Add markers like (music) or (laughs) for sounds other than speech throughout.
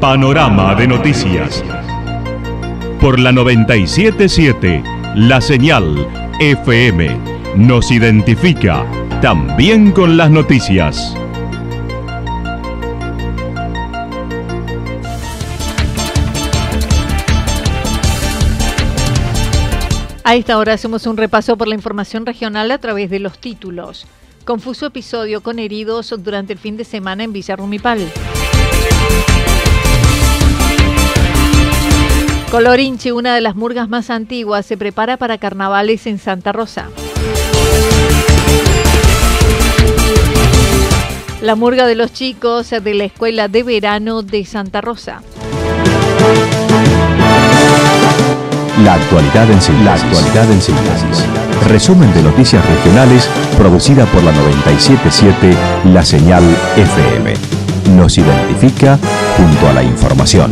Panorama de noticias. Por la 977, la señal FM nos identifica también con las noticias. A esta hora hacemos un repaso por la información regional a través de los títulos. Confuso episodio con heridos durante el fin de semana en Villa Colorinche, una de las murgas más antiguas, se prepara para carnavales en Santa Rosa. La murga de los chicos de la Escuela de Verano de Santa Rosa. La actualidad en síntesis. La actualidad en síntesis. Resumen de noticias regionales producida por la 977 La Señal FM. Nos identifica junto a la información.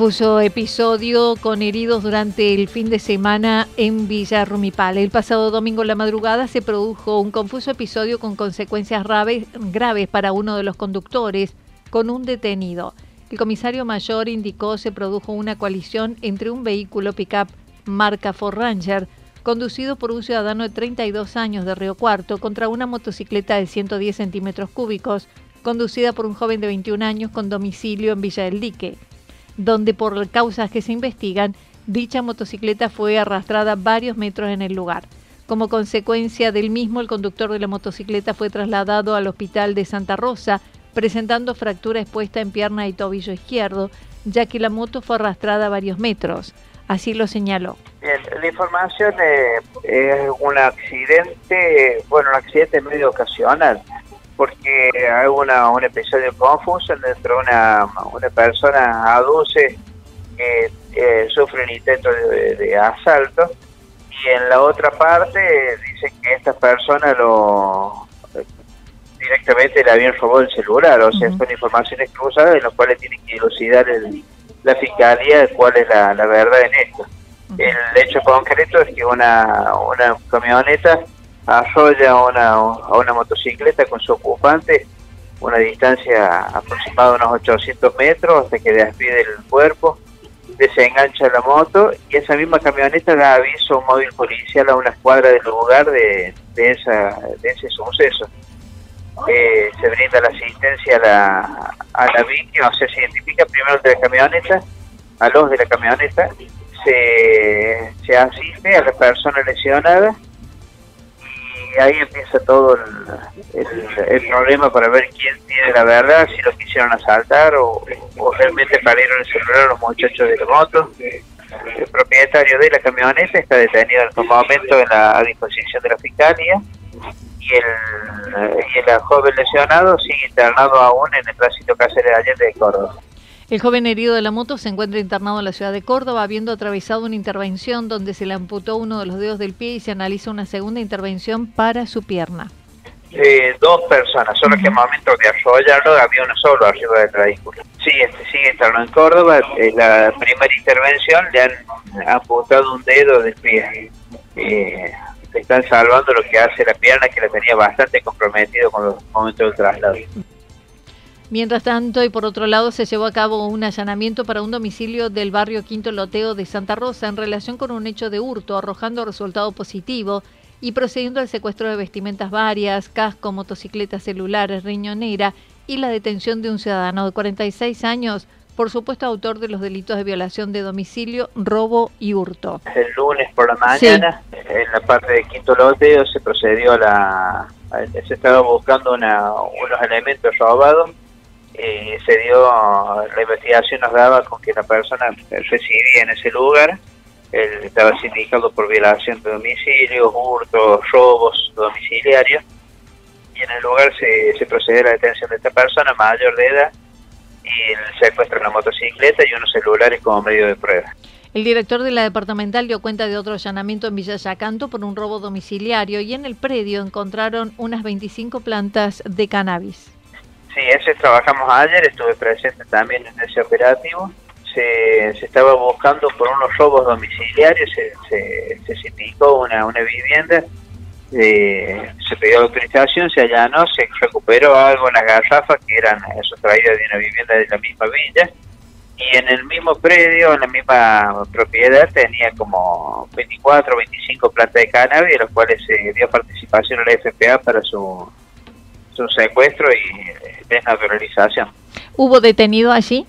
Confuso episodio con heridos durante el fin de semana en Villa Rumipal. El pasado domingo en la madrugada se produjo un confuso episodio con consecuencias graves, para uno de los conductores con un detenido. El comisario mayor indicó se produjo una coalición entre un vehículo pickup marca Ford Ranger conducido por un ciudadano de 32 años de Río Cuarto contra una motocicleta de 110 centímetros cúbicos conducida por un joven de 21 años con domicilio en Villa del Dique donde por causas que se investigan, dicha motocicleta fue arrastrada varios metros en el lugar. Como consecuencia del mismo, el conductor de la motocicleta fue trasladado al hospital de Santa Rosa, presentando fractura expuesta en pierna y tobillo izquierdo, ya que la moto fue arrastrada varios metros. Así lo señaló. la información es un accidente, bueno, un accidente medio ocasional porque hay una, un episodio confuso dentro una, una persona aduce que eh, sufre un intento de, asalto y en la otra parte dicen que esta persona lo directamente le habían robado el celular, o sea, son informaciones cruzadas en las cuales tiene que dilucidar la fiscalía cuál es la, la verdad en esto. El hecho concreto es que una, una camioneta arrolla a una, a una motocicleta con su ocupante una distancia aproximada de unos 800 metros hasta que despide el cuerpo, desengancha la moto y esa misma camioneta aviso a un móvil policial a una escuadra del lugar de, de, esa, de ese suceso. Eh, se brinda la asistencia a la, a la víctima, o sea, se identifica primero de la camioneta, a los de la camioneta, se, se asiste a la persona lesionada y ahí empieza todo el, problema para ver quién tiene la verdad, si lo quisieron asaltar o, realmente perdieron el celular los muchachos de la moto. El propietario de la camioneta está detenido en momento en la, a disposición de la fiscalía y el, y el joven lesionado sigue internado aún en el tránsito Cáceres de Allende de Córdoba. El joven herido de la moto se encuentra internado en la ciudad de Córdoba, habiendo atravesado una intervención donde se le amputó uno de los dedos del pie y se analiza una segunda intervención para su pierna. Eh, dos personas, solo que en momento de arrollarlo había uno solo arriba del vehículo. Sí, este sigue internado en Córdoba. En la primera intervención le han amputado un dedo del pie. Eh, están salvando lo que hace la pierna, que la tenía bastante comprometido con los momentos del traslado. Mientras tanto, y por otro lado, se llevó a cabo un allanamiento para un domicilio del barrio Quinto Loteo de Santa Rosa en relación con un hecho de hurto, arrojando resultado positivo y procediendo al secuestro de vestimentas varias, casco, motocicletas celulares, riñonera y la detención de un ciudadano de 46 años por supuesto autor de los delitos de violación de domicilio, robo y hurto. El lunes por la mañana, en la parte de Quinto Loteo, se procedió a la se estaba buscando una, unos elementos robados. Eh, se dio, la investigación nos daba con que la persona residía en ese lugar, estaba sindicado por violación de domicilio, hurtos, robos domiciliarios, y en el lugar se, se procedió a la detención de esta persona mayor de edad y el secuestro de una motocicleta y unos celulares como medio de prueba. El director de la departamental dio cuenta de otro allanamiento en Villa Yacanto por un robo domiciliario y en el predio encontraron unas 25 plantas de cannabis. Sí, ese trabajamos ayer, estuve presente también en ese operativo. Se, estaba buscando por unos robos domiciliarios, se, se, se sindicó una, una vivienda, eh, se pidió autorización, se allanó, se recuperó algo en las garrafas que eran sustraídas de una vivienda de la misma villa y en el mismo predio, en la misma propiedad, tenía como 24 o 25 plantas de cannabis, de los cuales se dio participación a la FPA para su, su secuestro y desnaturalización. ¿Hubo detenido allí?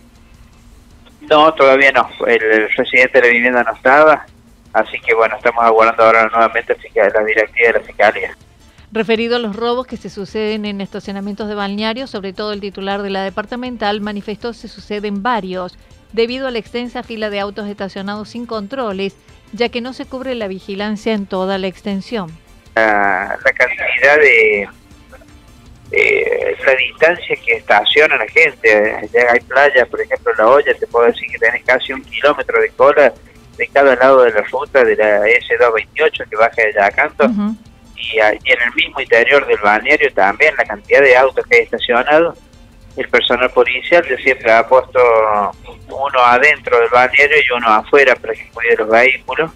No, todavía no. El, residente de la vivienda no estaba, así que bueno, estamos aguardando ahora nuevamente la directiva de la Fiscalía. Referido a los robos que se suceden en estacionamientos de balnearios, sobre todo el titular de la departamental manifestó se suceden varios, debido a la extensa fila de autos estacionados sin controles, ya que no se cubre la vigilancia en toda la extensión. La, cantidad de, la distancia que estaciona la gente, ya hay playas, por ejemplo, La olla te puedo decir que tenés casi un kilómetro de cola de cada lado de la ruta de la S228 que baja de Yacanto y, en el mismo interior del balneario también la cantidad de autos que hay estacionados. El personal policial siempre ha puesto uno adentro del balneario y uno afuera para que cuide los vehículos,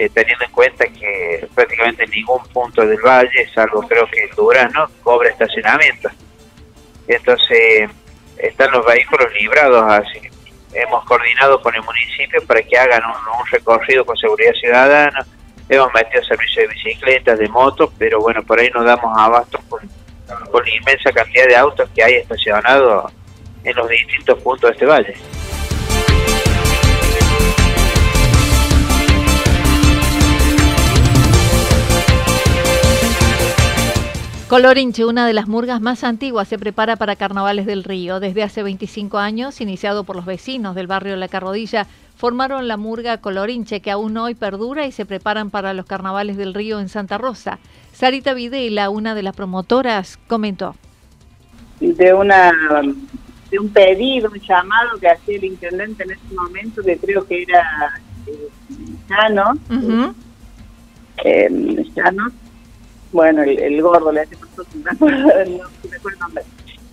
eh, teniendo en cuenta que prácticamente en ningún punto del valle, salvo creo que el Durano, cobra estacionamiento. Entonces están los vehículos librados así. Hemos coordinado con el municipio para que hagan un recorrido con seguridad ciudadana, hemos metido servicio de bicicletas, de motos, pero bueno, por ahí nos damos abasto con, con la inmensa cantidad de autos que hay estacionados en los distintos puntos de este valle. Colorinche, una de las murgas más antiguas, se prepara para Carnavales del Río. Desde hace 25 años, iniciado por los vecinos del barrio La Carrodilla, formaron la murga Colorinche, que aún hoy perdura y se preparan para los carnavales del río en Santa Rosa. Sarita Videla, una de las promotoras, comentó. De una de un pedido, un llamado que hacía el intendente en ese momento, que creo que era eh, eh bueno, el, gordo, le hace (laughs) no me acuerdo el nombre.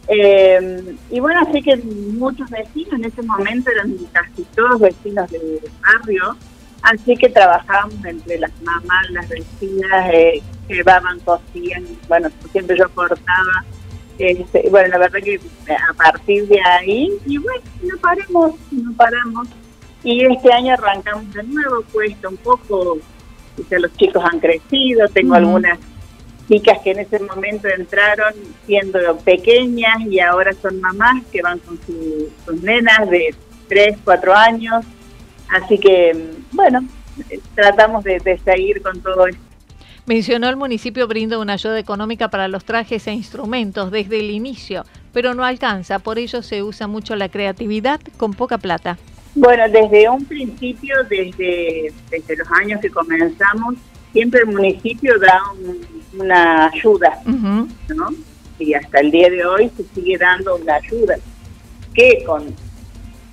Eh, y bueno, así que muchos vecinos en ese momento eran casi todos vecinos del barrio, así que trabajábamos entre las mamás, las vecinas, eh, llevaban, cosían, bueno, siempre yo cortaba. Este, bueno, la verdad que a partir de ahí, y bueno, no paremos, no paramos. Y este año arrancamos de nuevo, cuesta un poco, sea, los chicos han crecido, tengo algunas chicas que en ese momento entraron siendo pequeñas y ahora son mamás que van con sus nenas de 3, 4 años. Así que, bueno, tratamos de, de seguir con todo esto. Mencionó el municipio brinda una ayuda económica para los trajes e instrumentos desde el inicio, pero no alcanza, por ello se usa mucho la creatividad con poca plata. Bueno, desde un principio, desde, desde los años que comenzamos, siempre el municipio da una ayuda, ¿no? Y hasta el día de hoy se sigue dando una ayuda, que con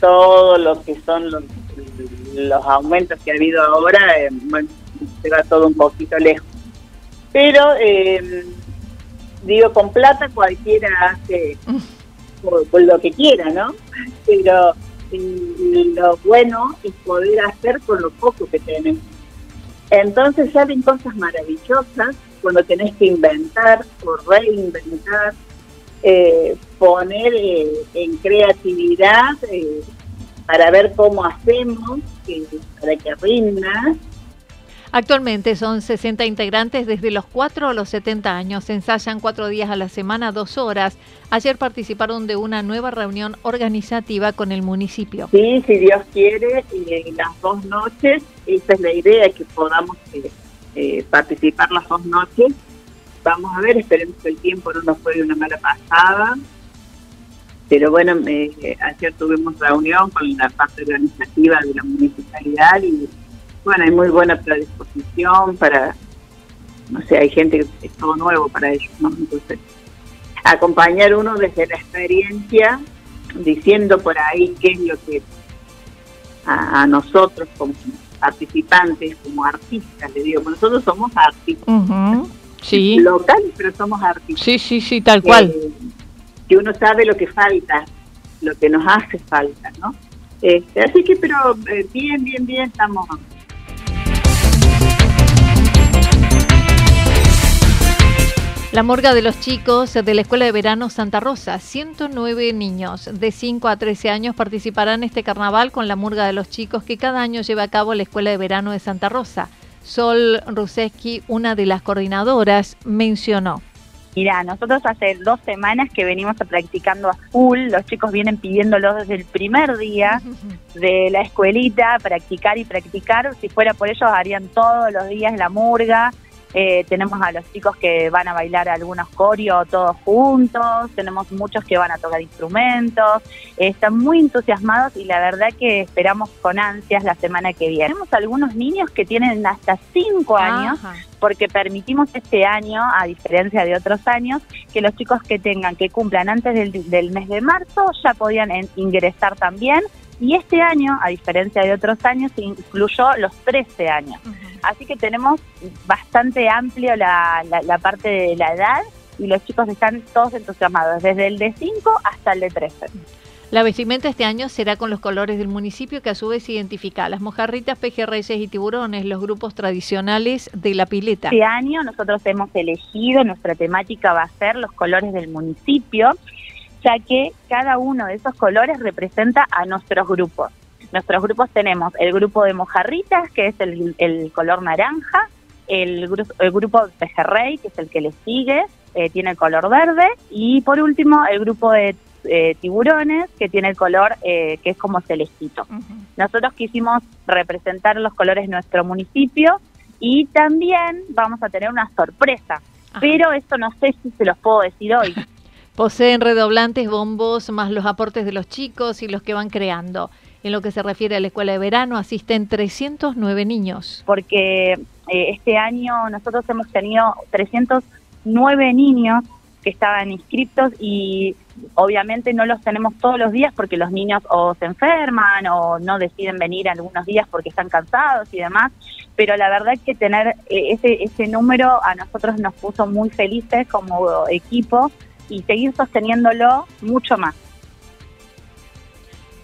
todo lo que son los, aumentos que ha habido ahora, eh, bueno, se va todo un poquito lejos. Pero, eh, digo, con plata cualquiera hace por, lo que quiera, ¿no? Pero eh, lo bueno es poder hacer con lo poco que tenemos. Entonces salen cosas maravillosas cuando tenés que inventar o reinventar, eh, poner eh, en creatividad eh, para ver cómo hacemos para que rinda Actualmente son 60 integrantes desde los 4 a los 70 años. ensayan cuatro días a la semana, dos horas. Ayer participaron de una nueva reunión organizativa con el municipio. Sí, si Dios quiere, en las dos noches, esa es la idea, que podamos eh, participar las dos noches. vamos a ver, esperemos que el tiempo no nos juegue una mala pasada. Pero bueno, ayer tuvimos reunión con la parte organizativa de la municipalidad y bueno, hay muy buena predisposición para, no sé, hay gente que es todo nuevo para ellos, ¿no? Entonces, acompañar uno desde la experiencia, diciendo por ahí qué es lo que a, nosotros como participantes, como artistas, le digo, nosotros somos artistas. Sí. Locales, pero somos artistas. Sí, sí, sí, tal cual. Eh, que uno sabe lo que falta, lo que nos hace falta, ¿no? Este, así que, pero eh, bien, bien, bien, estamos La morga de los chicos de la Escuela de Verano Santa Rosa. 109 niños de 5 a 13 años participarán en este carnaval con la murga de los chicos que cada año lleva a cabo la Escuela de Verano de Santa Rosa. Sol Ruseski, una de las coordinadoras, mencionó. Mira, nosotros hace dos semanas que venimos practicando a full, los chicos vienen pidiéndolo desde el primer día (laughs) de la escuelita, practicar y practicar, si fuera por ellos harían todos los días la murga, eh, tenemos a los chicos que van a bailar algunos corios todos juntos, tenemos muchos que van a tocar instrumentos, están muy entusiasmados y la verdad que esperamos con ansias la semana que viene. Tenemos algunos niños que tienen hasta 5 años, porque permitimos este año, a diferencia de otros años, que los chicos que tengan, que cumplan antes del, mes de marzo, ya podían ingresar también. Y este año, a diferencia de otros años, se incluyó los 13 años. Así que tenemos bastante amplio la, la, parte de la edad y los chicos están todos entusiasmados, desde el de 5 hasta el de 13. La vestimenta este año será con los colores del municipio que a su vez identifica las mojarritas, pejerreyes y tiburones, los grupos tradicionales de la pileta. Este año nosotros hemos elegido, nuestra temática va a ser los colores del municipio, ya que cada uno de esos colores representa a nuestros grupos. Nuestros grupos tenemos el grupo de mojarritas, que es el, color naranja, el, el grupo de pejerrey, que es el que le sigue, eh, tiene el color verde, y por último el grupo de eh, tiburones, que tiene el color eh, que es como celestito. Nosotros quisimos representar los colores de nuestro municipio y también vamos a tener una sorpresa, pero esto no sé si se los puedo decir hoy. (laughs) Poseen redoblantes, bombos, más los aportes de los chicos y los que van creando. En lo que se refiere a la escuela de verano, asisten 309 niños. Porque eh, este año nosotros hemos tenido 309 niños que estaban inscritos y obviamente no los tenemos todos los días porque los niños o se enferman o no deciden venir algunos días porque están cansados y demás, pero la verdad que tener eh, ese, ese número a nosotros nos puso muy felices como equipo y seguir sosteniéndolo mucho más.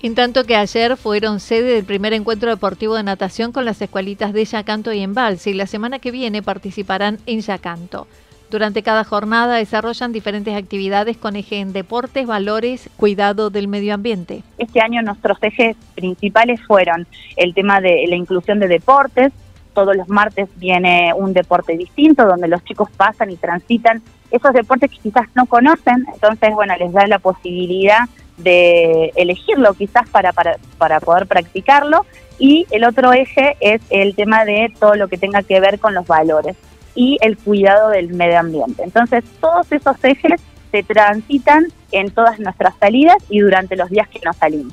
En tanto que ayer fueron sede del primer encuentro deportivo de natación con las escuelitas de Yacanto y Embalse y la semana que viene participarán en Yacanto. Durante cada jornada desarrollan diferentes actividades con eje en deportes, valores, cuidado del medio ambiente. Este año nuestros ejes principales fueron el tema de la inclusión de deportes. Todos los martes viene un deporte distinto donde los chicos pasan y transitan esos deportes que quizás no conocen. Entonces, bueno, les da la posibilidad de elegirlo quizás para, para, para poder practicarlo. Y el otro eje es el tema de todo lo que tenga que ver con los valores y el cuidado del medio ambiente. Entonces, todos esos ejes se transitan en todas nuestras salidas y durante los días que nos salimos.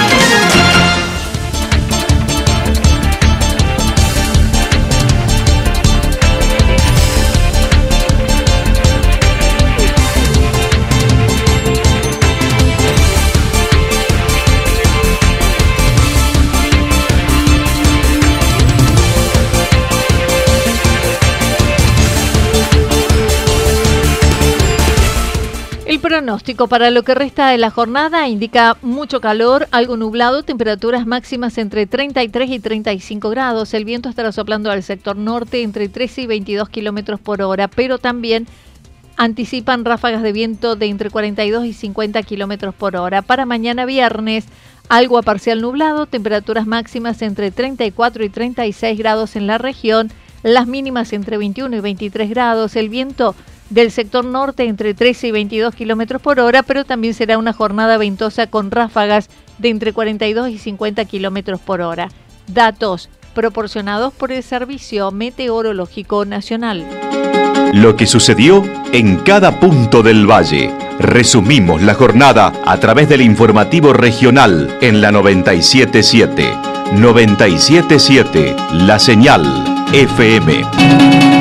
Pronóstico para lo que resta de la jornada indica mucho calor, algo nublado, temperaturas máximas entre 33 y 35 grados. El viento estará soplando al sector norte entre 13 y 22 kilómetros por hora, pero también anticipan ráfagas de viento de entre 42 y 50 kilómetros por hora. Para mañana viernes, algo a parcial nublado, temperaturas máximas entre 34 y 36 grados en la región, las mínimas entre 21 y 23 grados, el viento del sector norte entre 13 y 22 kilómetros por hora, pero también será una jornada ventosa con ráfagas de entre 42 y 50 kilómetros por hora. Datos proporcionados por el Servicio Meteorológico Nacional. Lo que sucedió en cada punto del valle. Resumimos la jornada a través del informativo regional en la 977. 977 La Señal FM.